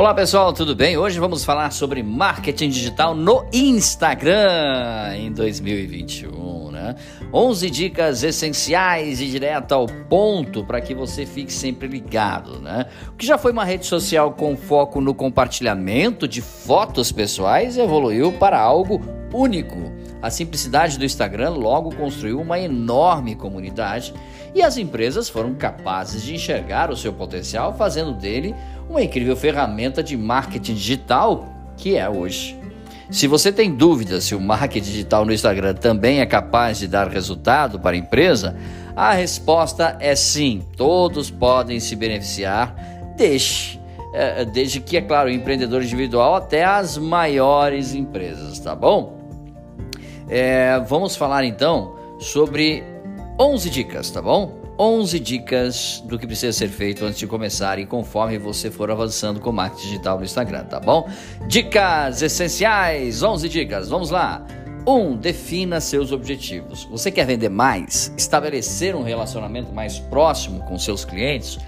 Olá pessoal, tudo bem? Hoje vamos falar sobre marketing digital no Instagram em 2021, né? 11 dicas essenciais e direto ao ponto para que você fique sempre ligado, né? O que já foi uma rede social com foco no compartilhamento de fotos pessoais evoluiu para algo único. A simplicidade do Instagram logo construiu uma enorme comunidade e as empresas foram capazes de enxergar o seu potencial, fazendo dele uma incrível ferramenta de marketing digital que é hoje. Se você tem dúvida se o marketing digital no Instagram também é capaz de dar resultado para a empresa, a resposta é sim, todos podem se beneficiar, desde, é, desde que, é claro, o empreendedor individual até as maiores empresas, tá bom? É, vamos falar então sobre 11 dicas, tá bom? 11 dicas do que precisa ser feito antes de começar e conforme você for avançando com marketing digital no Instagram, tá bom? Dicas essenciais, 11 dicas, vamos lá. 1. Um, defina seus objetivos. Você quer vender mais? Estabelecer um relacionamento mais próximo com seus clientes?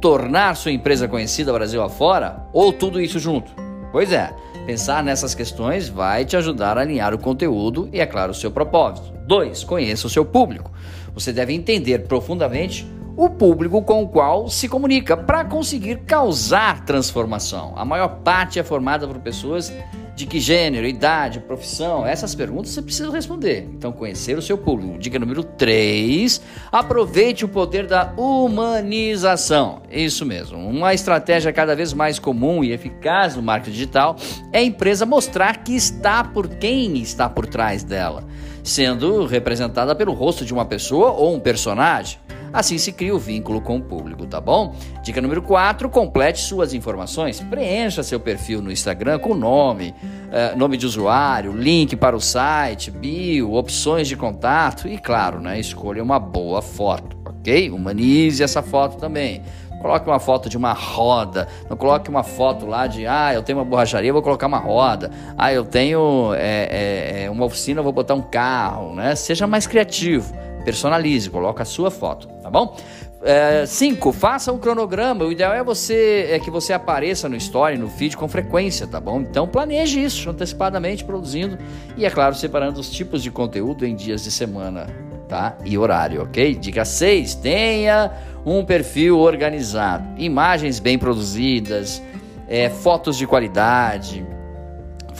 Tornar sua empresa conhecida Brasil afora? Ou tudo isso junto? Pois é, pensar nessas questões vai te ajudar a alinhar o conteúdo e, é claro, o seu propósito. 2. Conheça o seu público. Você deve entender profundamente o público com o qual se comunica para conseguir causar transformação. A maior parte é formada por pessoas de que gênero, idade, profissão? Essas perguntas você precisa responder. Então, conhecer o seu público. Dica número 3: aproveite o poder da humanização. Isso mesmo. Uma estratégia cada vez mais comum e eficaz no marketing digital é a empresa mostrar que está por quem está por trás dela, sendo representada pelo rosto de uma pessoa ou um personagem. Assim se cria o vínculo com o público, tá bom? Dica número 4: complete suas informações. Preencha seu perfil no Instagram com nome, uh, nome de usuário, link para o site, bio, opções de contato e, claro, né, escolha uma boa foto, ok? Humanize essa foto também. Coloque uma foto de uma roda. Não coloque uma foto lá de, ah, eu tenho uma borracharia, vou colocar uma roda. Ah, eu tenho é, é, uma oficina, vou botar um carro, né? Seja mais criativo. Personalize, coloque a sua foto, tá bom? 5. É, faça um cronograma. O ideal é você é que você apareça no story, no feed com frequência, tá bom? Então planeje isso antecipadamente, produzindo e, é claro, separando os tipos de conteúdo em dias de semana, tá? E horário, ok? Dica 6. Tenha um perfil organizado, imagens bem produzidas, é, fotos de qualidade,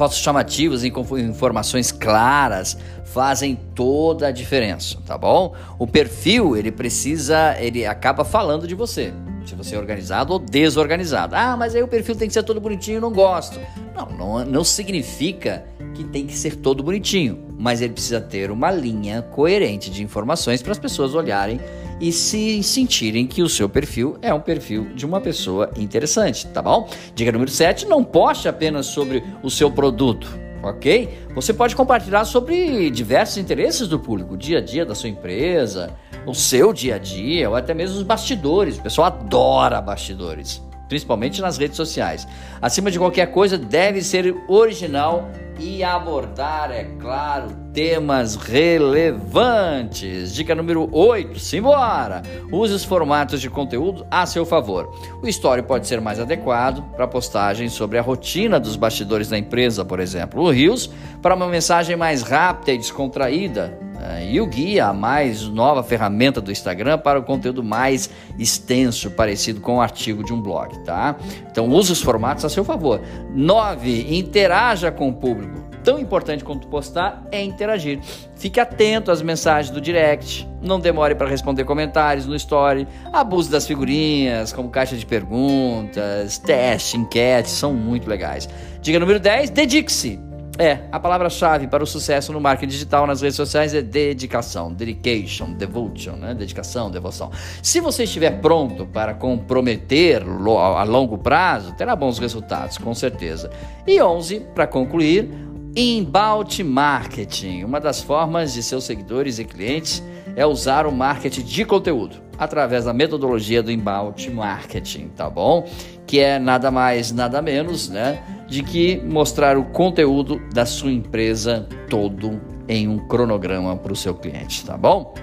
fotos chamativas, informações claras, fazem toda a diferença, tá bom? O perfil, ele precisa, ele acaba falando de você. Se você é organizado ou desorganizado. Ah, mas aí o perfil tem que ser todo bonitinho, não gosto. Não, não, não significa que tem que ser todo bonitinho, mas ele precisa ter uma linha coerente de informações para as pessoas olharem e se sentirem que o seu perfil é um perfil de uma pessoa interessante, tá bom? Dica número 7, não poste apenas sobre o seu produto ok? Você pode compartilhar sobre diversos interesses do público, o dia a dia da sua empresa, o seu dia a dia, ou até mesmo os bastidores. O pessoal adora bastidores, principalmente nas redes sociais. Acima de qualquer coisa, deve ser original e abordar, é claro, temas relevantes. Dica número 8, simbora! Use os formatos de conteúdo a seu favor. O story pode ser mais adequado para postagens sobre a rotina dos bastidores da empresa, por exemplo. O Reels para uma mensagem mais rápida e descontraída. É, e o guia, a mais nova ferramenta do Instagram para o conteúdo mais extenso, parecido com o um artigo de um blog, tá? Então use os formatos a seu favor. 9. Interaja com o público tão importante quanto postar é interagir. Fique atento às mensagens do direct, não demore para responder comentários no story, abuse das figurinhas, como caixa de perguntas, teste, enquete, são muito legais. Dica número 10, dedique-se. É, a palavra-chave para o sucesso no marketing digital nas redes sociais é dedicação, dedication, devotion, né? Dedicação, devoção. Se você estiver pronto para comprometer a longo prazo, terá bons resultados, com certeza. E 11, para concluir, Inbound Marketing. Uma das formas de seus seguidores e clientes é usar o marketing de conteúdo através da metodologia do Inbound Marketing, tá bom? Que é nada mais, nada menos, né, de que mostrar o conteúdo da sua empresa todo em um cronograma para o seu cliente, tá bom?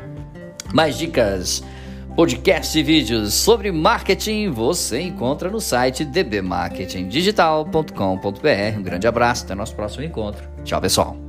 Mais dicas, podcasts e vídeos sobre marketing você encontra no site dbmarketingdigital.com.br. Um grande abraço, até nosso próximo encontro. Tchau, pessoal.